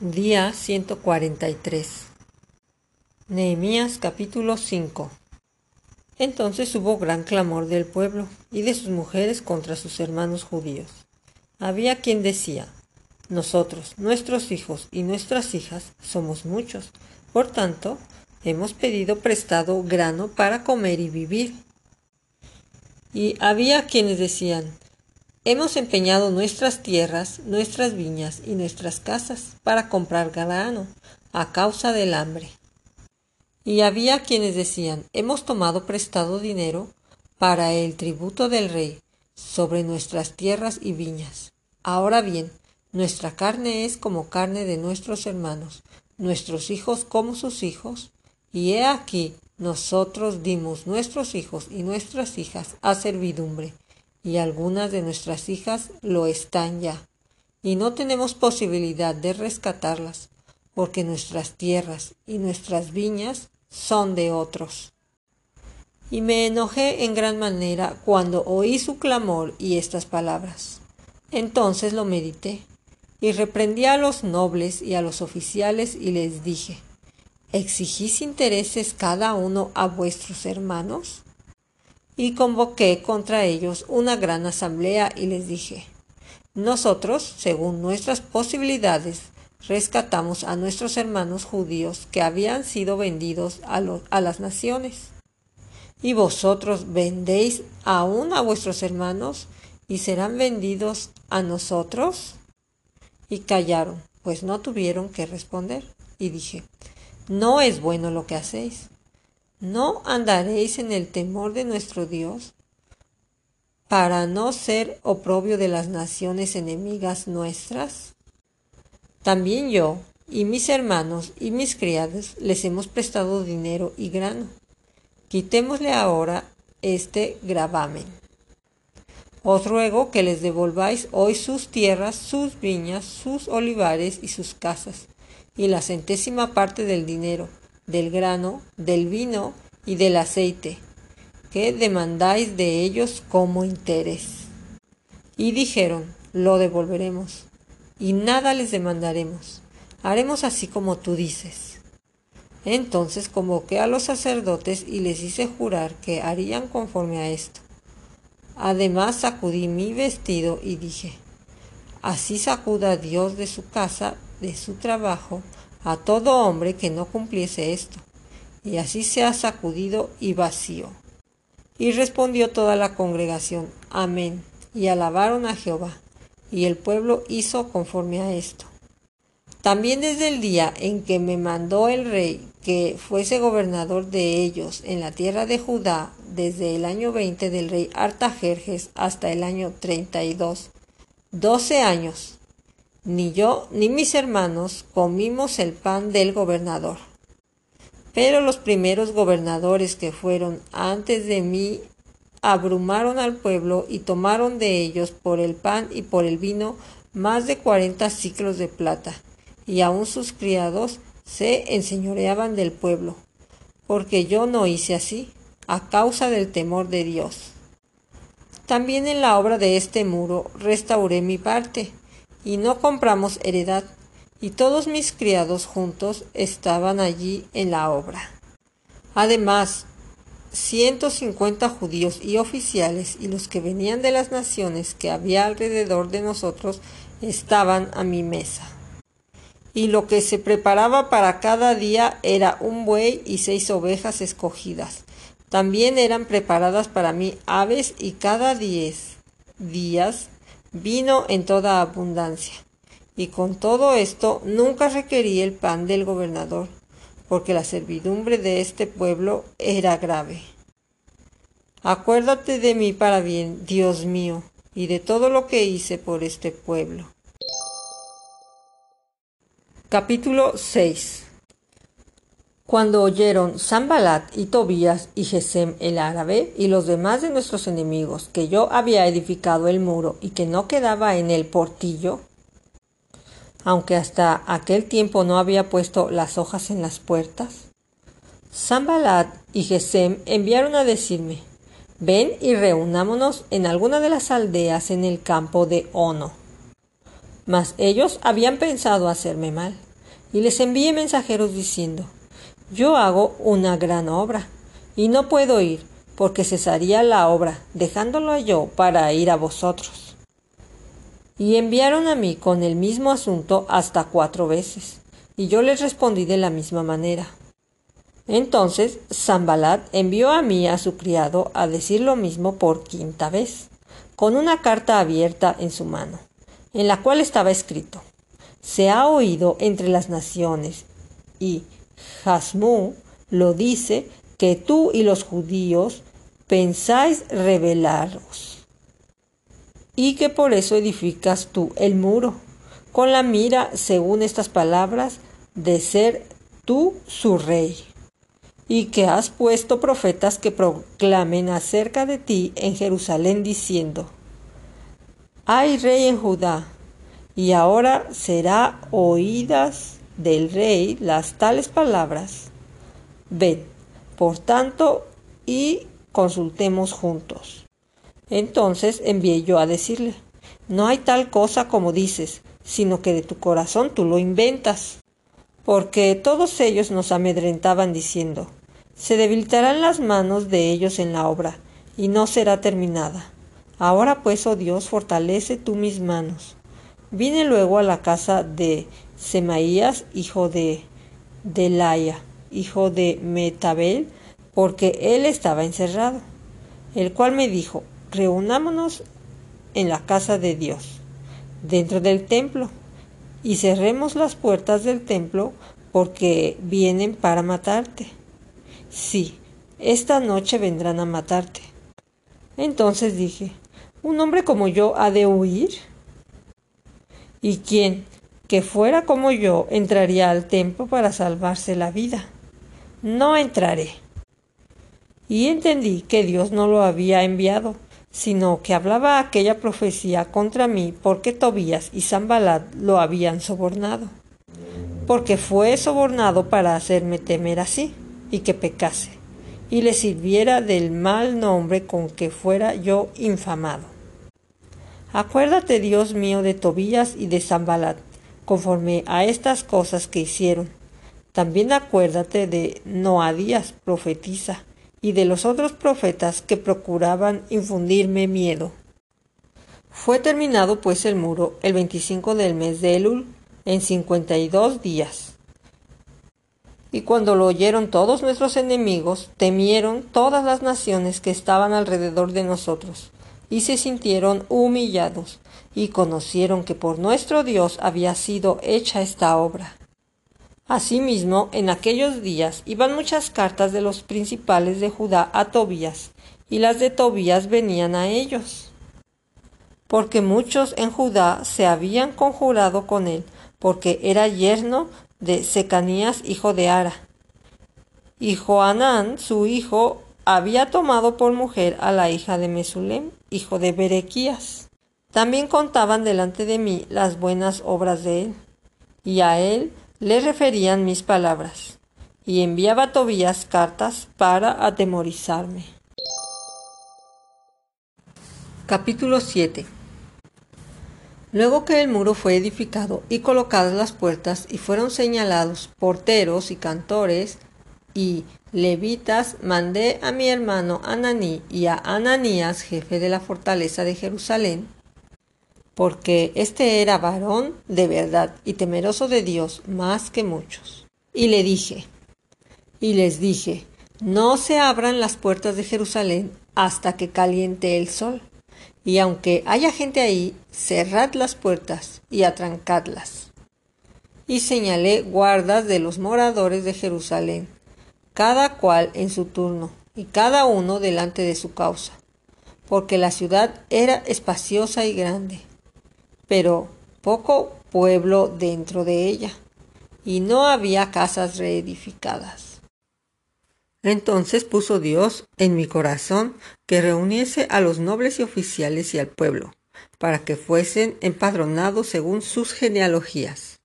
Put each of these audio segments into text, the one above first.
Día 143 Nehemías capítulo 5 Entonces hubo gran clamor del pueblo y de sus mujeres contra sus hermanos judíos. Había quien decía, Nosotros, nuestros hijos y nuestras hijas somos muchos, por tanto, hemos pedido prestado grano para comer y vivir. Y había quienes decían, Hemos empeñado nuestras tierras, nuestras viñas y nuestras casas para comprar grano a causa del hambre. Y había quienes decían, hemos tomado prestado dinero para el tributo del rey sobre nuestras tierras y viñas. Ahora bien, nuestra carne es como carne de nuestros hermanos, nuestros hijos como sus hijos, y he aquí nosotros dimos nuestros hijos y nuestras hijas a servidumbre y algunas de nuestras hijas lo están ya, y no tenemos posibilidad de rescatarlas, porque nuestras tierras y nuestras viñas son de otros. Y me enojé en gran manera cuando oí su clamor y estas palabras. Entonces lo medité, y reprendí a los nobles y a los oficiales y les dije, ¿exigís intereses cada uno a vuestros hermanos? Y convoqué contra ellos una gran asamblea y les dije, nosotros, según nuestras posibilidades, rescatamos a nuestros hermanos judíos que habían sido vendidos a, a las naciones. Y vosotros vendéis aún a vuestros hermanos y serán vendidos a nosotros. Y callaron, pues no tuvieron que responder. Y dije, no es bueno lo que hacéis. ¿No andaréis en el temor de nuestro Dios para no ser oprobio de las naciones enemigas nuestras? También yo y mis hermanos y mis criados les hemos prestado dinero y grano. Quitémosle ahora este gravamen. Os ruego que les devolváis hoy sus tierras, sus viñas, sus olivares y sus casas, y la centésima parte del dinero, del grano, del vino y del aceite, que demandáis de ellos como interés. Y dijeron, lo devolveremos, y nada les demandaremos, haremos así como tú dices. Entonces convoqué a los sacerdotes y les hice jurar que harían conforme a esto. Además sacudí mi vestido y dije, así sacuda Dios de su casa, de su trabajo, a todo hombre que no cumpliese esto, y así se ha sacudido y vacío. Y respondió toda la congregación, Amén, y alabaron a Jehová, y el pueblo hizo conforme a esto. También desde el día en que me mandó el rey que fuese gobernador de ellos en la tierra de Judá, desde el año veinte del rey Artajerjes hasta el año treinta y dos, doce años, ni yo ni mis hermanos comimos el pan del gobernador. Pero los primeros gobernadores que fueron antes de mí abrumaron al pueblo y tomaron de ellos por el pan y por el vino más de cuarenta ciclos de plata, y aun sus criados se enseñoreaban del pueblo, porque yo no hice así, a causa del temor de Dios. También en la obra de este muro restauré mi parte, y no compramos heredad, y todos mis criados juntos estaban allí en la obra. Además, ciento cincuenta judíos y oficiales y los que venían de las naciones que había alrededor de nosotros estaban a mi mesa. Y lo que se preparaba para cada día era un buey y seis ovejas escogidas. También eran preparadas para mí aves y cada diez días vino en toda abundancia. Y con todo esto nunca requerí el pan del gobernador, porque la servidumbre de este pueblo era grave. Acuérdate de mí para bien, Dios mío, y de todo lo que hice por este pueblo. Capítulo 6 cuando oyeron Sambalat y Tobías y Gesem el árabe y los demás de nuestros enemigos que yo había edificado el muro y que no quedaba en el portillo, aunque hasta aquel tiempo no había puesto las hojas en las puertas, Sambalat y Gesem enviaron a decirme, ven y reunámonos en alguna de las aldeas en el campo de Ono. Mas ellos habían pensado hacerme mal y les envié mensajeros diciendo, Yo hago una gran obra, y no puedo ir, porque cesaría la obra, dejándolo yo para ir a vosotros. Y enviaron a mí con el mismo asunto hasta cuatro veces, y yo les respondí de la misma manera. Entonces Zambalat envió a mí a su criado a decir lo mismo por quinta vez, con una carta abierta en su mano, en la cual estaba escrito Se ha oído entre las naciones, y Hasmú lo dice que tú y los judíos pensáis rebelaros, y que por eso edificas tú el muro, con la mira, según estas palabras, de ser tú su rey. Y que has puesto profetas que proclamen acerca de ti en Jerusalén diciendo, hay rey en Judá, y ahora será oídas del rey las tales palabras. Ven, por tanto, y consultemos juntos. Entonces envié yo a decirle, no hay tal cosa como dices, sino que de tu corazón tú lo inventas. Porque todos ellos nos amedrentaban diciendo, se debilitarán las manos de ellos en la obra, y no será terminada. Ahora pues, oh Dios, fortalece tú mis manos. Vine luego a la casa de Semaías, hijo de Delaya, hijo de Metabel, porque él estaba encerrado, el cual me dijo, reunámonos en la casa de Dios, dentro del templo, y cerremos las puertas del templo, porque vienen para matarte. Sí, esta noche vendrán a matarte. Entonces dije, ¿un hombre como yo ha de huir? ¿Y quién, que fuera como yo, entraría al templo para salvarse la vida? No entraré. Y entendí que Dios no lo había enviado, sino que hablaba aquella profecía contra mí porque Tobías y Zambalat lo habían sobornado. Porque fue sobornado para hacerme temer así y que pecase, y le sirviera del mal nombre con que fuera yo infamado. Acuérdate, Dios mío, de Tobías y de Zambalat, conforme a estas cosas que hicieron. También acuérdate de Noadías, profetiza, y de los otros profetas que procuraban infundirme miedo. Fue terminado pues el muro el 25 del mes de Elul en cincuenta y dos días. Y cuando lo oyeron todos nuestros enemigos, temieron todas las naciones que estaban alrededor de nosotros, y se sintieron humillados, y conocieron que por nuestro Dios había sido hecha esta obra. Asimismo, en aquellos días iban muchas cartas de los principales de Judá a Tobías, y las de Tobías venían a ellos. Porque muchos en Judá se habían conjurado con él, porque era yerno de Secanías, hijo de Ara. Y Joanán, su hijo, había tomado por mujer a la hija de Mesulem, hijo de Berequías. También contaban delante de mí las buenas obras de él, y a él le referían mis palabras, y enviaba a Tobías cartas para atemorizarme. Capítulo 7 Luego que el muro fue edificado y colocadas las puertas y fueron señalados porteros y cantores y levitas, mandé a mi hermano Ananí y a Ananías, jefe de la fortaleza de Jerusalén, porque éste era varón de verdad y temeroso de Dios más que muchos. Y le dije, y les dije, no se abran las puertas de Jerusalén hasta que caliente el sol y aunque haya gente ahí, cerrad las puertas y atrancadlas. Y señalé guardas de los moradores de Jerusalén, cada cual en su turno, y cada uno delante de su causa, porque la ciudad era espaciosa y grande, pero poco pueblo dentro de ella, y no había casas reedificadas. Entonces puso Dios en mi corazón que reuniese a los nobles y oficiales y al pueblo, para que fuesen empadronados según sus genealogías.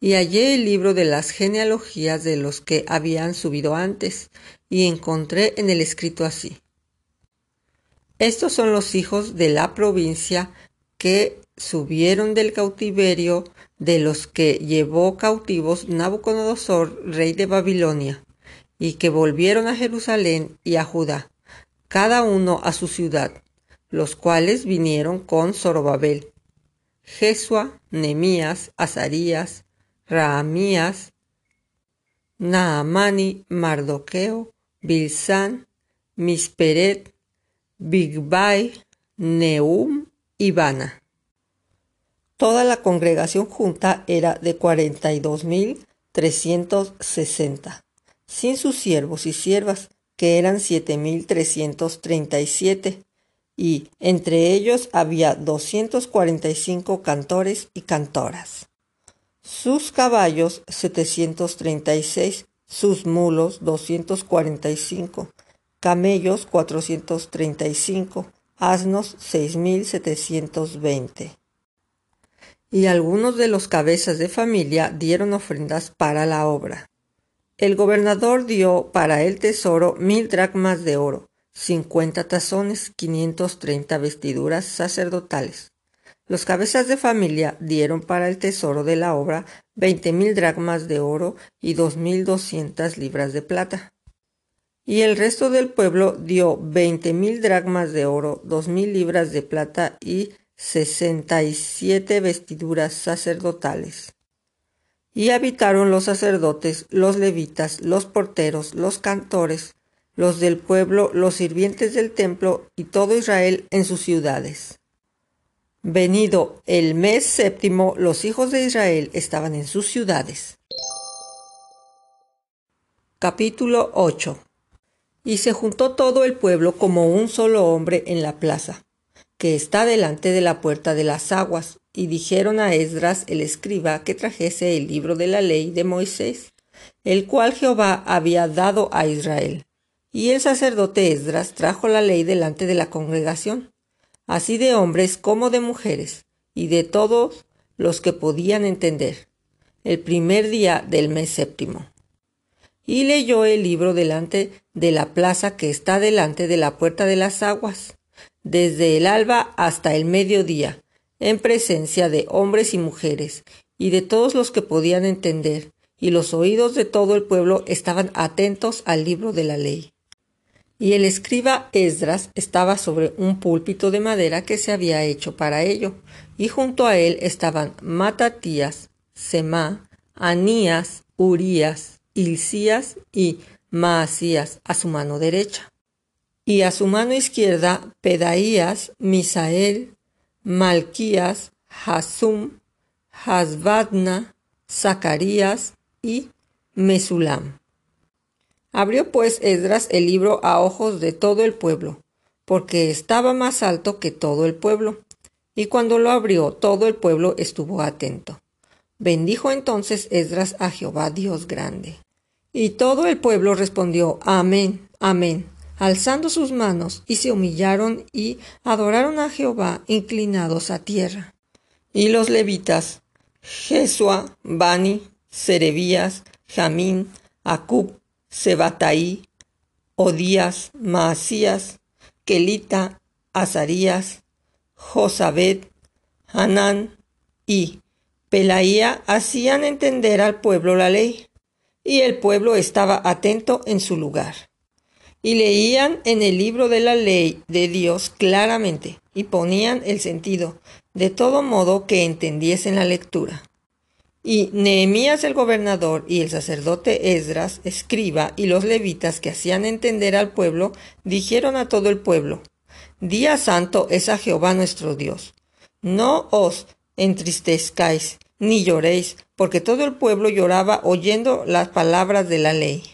Y hallé el libro de las genealogías de los que habían subido antes, y encontré en el escrito así. Estos son los hijos de la provincia que subieron del cautiverio de los que llevó cautivos Nabucodonosor, rey de Babilonia, y que volvieron a Jerusalén y a Judá, cada uno a su ciudad, los cuales vinieron con Zorobabel, Jesua, Nemías, Azarías, Raamías, Naamani, Mardoqueo, Bilsán, Misperet, Bigbai, Neum y Bana. Toda la congregación junta era de cuarenta y dos mil trescientos sesenta, sin sus siervos y siervas, que eran siete mil trescientos treinta y entre ellos había doscientos cuarenta y cinco cantores y cantoras. Sus caballos setecientos treinta y seis, sus mulos doscientos cuarenta y cinco, camellos cuatrocientos treinta y cinco, asnos seis mil setecientos veinte y algunos de los cabezas de familia dieron ofrendas para la obra. El gobernador dio para el tesoro mil dracmas de oro, cincuenta tazones, quinientos treinta vestiduras sacerdotales. Los cabezas de familia dieron para el tesoro de la obra veinte mil dracmas de oro y dos mil doscientas libras de plata. Y el resto del pueblo dio veinte mil dracmas de oro, dos mil libras de plata y sesenta y siete vestiduras sacerdotales. Y habitaron los sacerdotes, los levitas, los porteros, los cantores, los del pueblo, los sirvientes del templo y todo Israel en sus ciudades. Venido el mes séptimo, los hijos de Israel estaban en sus ciudades. Capítulo 8 Y se juntó todo el pueblo como un solo hombre en la plaza que está delante de la puerta de las aguas, y dijeron a Esdras el escriba que trajese el libro de la ley de Moisés, el cual Jehová había dado a Israel. Y el sacerdote Esdras trajo la ley delante de la congregación, así de hombres como de mujeres, y de todos los que podían entender, el primer día del mes séptimo. Y leyó el libro delante de la plaza que está delante de la puerta de las aguas, desde el alba hasta el mediodía, en presencia de hombres y mujeres, y de todos los que podían entender, y los oídos de todo el pueblo estaban atentos al libro de la ley. Y el escriba Esdras estaba sobre un púlpito de madera que se había hecho para ello, y junto a él estaban Matatías, Semá, Anías, Urías, Hilcías y Maasías a su mano derecha y a su mano izquierda Pedaías, Misael, Malquías, Hasum, Hasbadna, Zacarías y Mesulam. Abrió pues Esdras el libro a ojos de todo el pueblo, porque estaba más alto que todo el pueblo. Y cuando lo abrió, todo el pueblo estuvo atento. Bendijo entonces Esdras a Jehová Dios grande. Y todo el pueblo respondió, Amén, Amén alzando sus manos, y se humillaron y adoraron a Jehová inclinados a tierra. Y los levitas, Jesua, Bani, Serebías, Jamín, Acub, Sebataí, Odías, Maasías, Kelita, Azarías, Josabed, Hanán y Pelaía hacían entender al pueblo la ley, y el pueblo estaba atento en su lugar y leían en el libro de la ley de Dios claramente y ponían el sentido, de todo modo que entendiesen la lectura. Y Nehemías el gobernador y el sacerdote Esdras, escriba, y los levitas que hacían entender al pueblo, dijeron a todo el pueblo, Día santo es a Jehová nuestro Dios. No os entristezcáis, ni lloréis, porque todo el pueblo lloraba oyendo las palabras de la ley.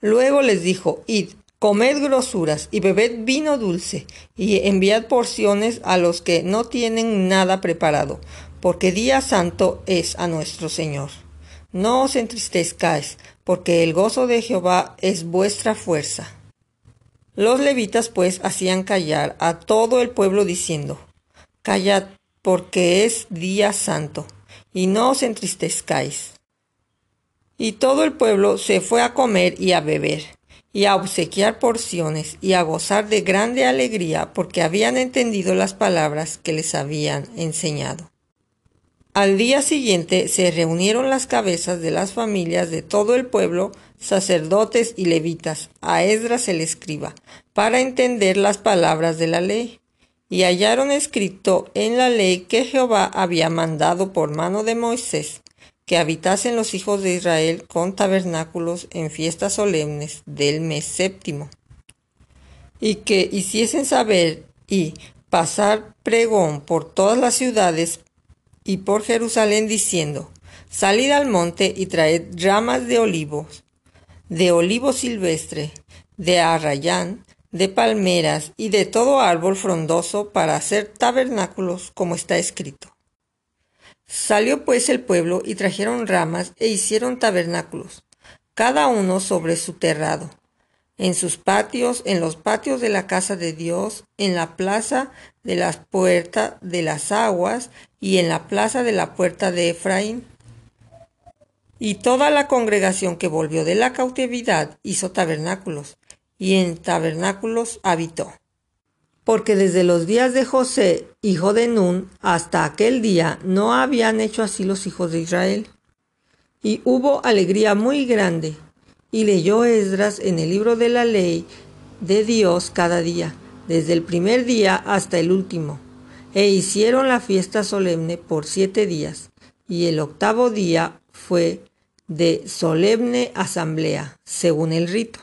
Luego les dijo, Id, Comed grosuras y bebed vino dulce y enviad porciones a los que no tienen nada preparado, porque día santo es a nuestro Señor. No os entristezcáis, porque el gozo de Jehová es vuestra fuerza. Los levitas pues hacían callar a todo el pueblo diciendo, Callad, porque es día santo, y no os entristezcáis. Y todo el pueblo se fue a comer y a beber y a obsequiar porciones y a gozar de grande alegría porque habían entendido las palabras que les habían enseñado. Al día siguiente se reunieron las cabezas de las familias de todo el pueblo, sacerdotes y levitas, a Esdras el escriba, para entender las palabras de la ley. Y hallaron escrito en la ley que Jehová había mandado por mano de Moisés, que habitasen los hijos de Israel con tabernáculos en fiestas solemnes del mes séptimo, y que hiciesen saber y pasar pregón por todas las ciudades y por Jerusalén diciendo, Salid al monte y traed ramas de olivos, de olivo silvestre, de arrayán, de palmeras y de todo árbol frondoso para hacer tabernáculos como está escrito. Salió pues el pueblo y trajeron ramas e hicieron tabernáculos, cada uno sobre su terrado, en sus patios, en los patios de la casa de Dios, en la plaza de las puertas de las aguas y en la plaza de la puerta de Efraín. Y toda la congregación que volvió de la cautividad hizo tabernáculos, y en tabernáculos habitó porque desde los días de José, hijo de Nun, hasta aquel día no habían hecho así los hijos de Israel. Y hubo alegría muy grande, y leyó Esdras en el libro de la ley de Dios cada día, desde el primer día hasta el último. E hicieron la fiesta solemne por siete días, y el octavo día fue de solemne asamblea, según el rito.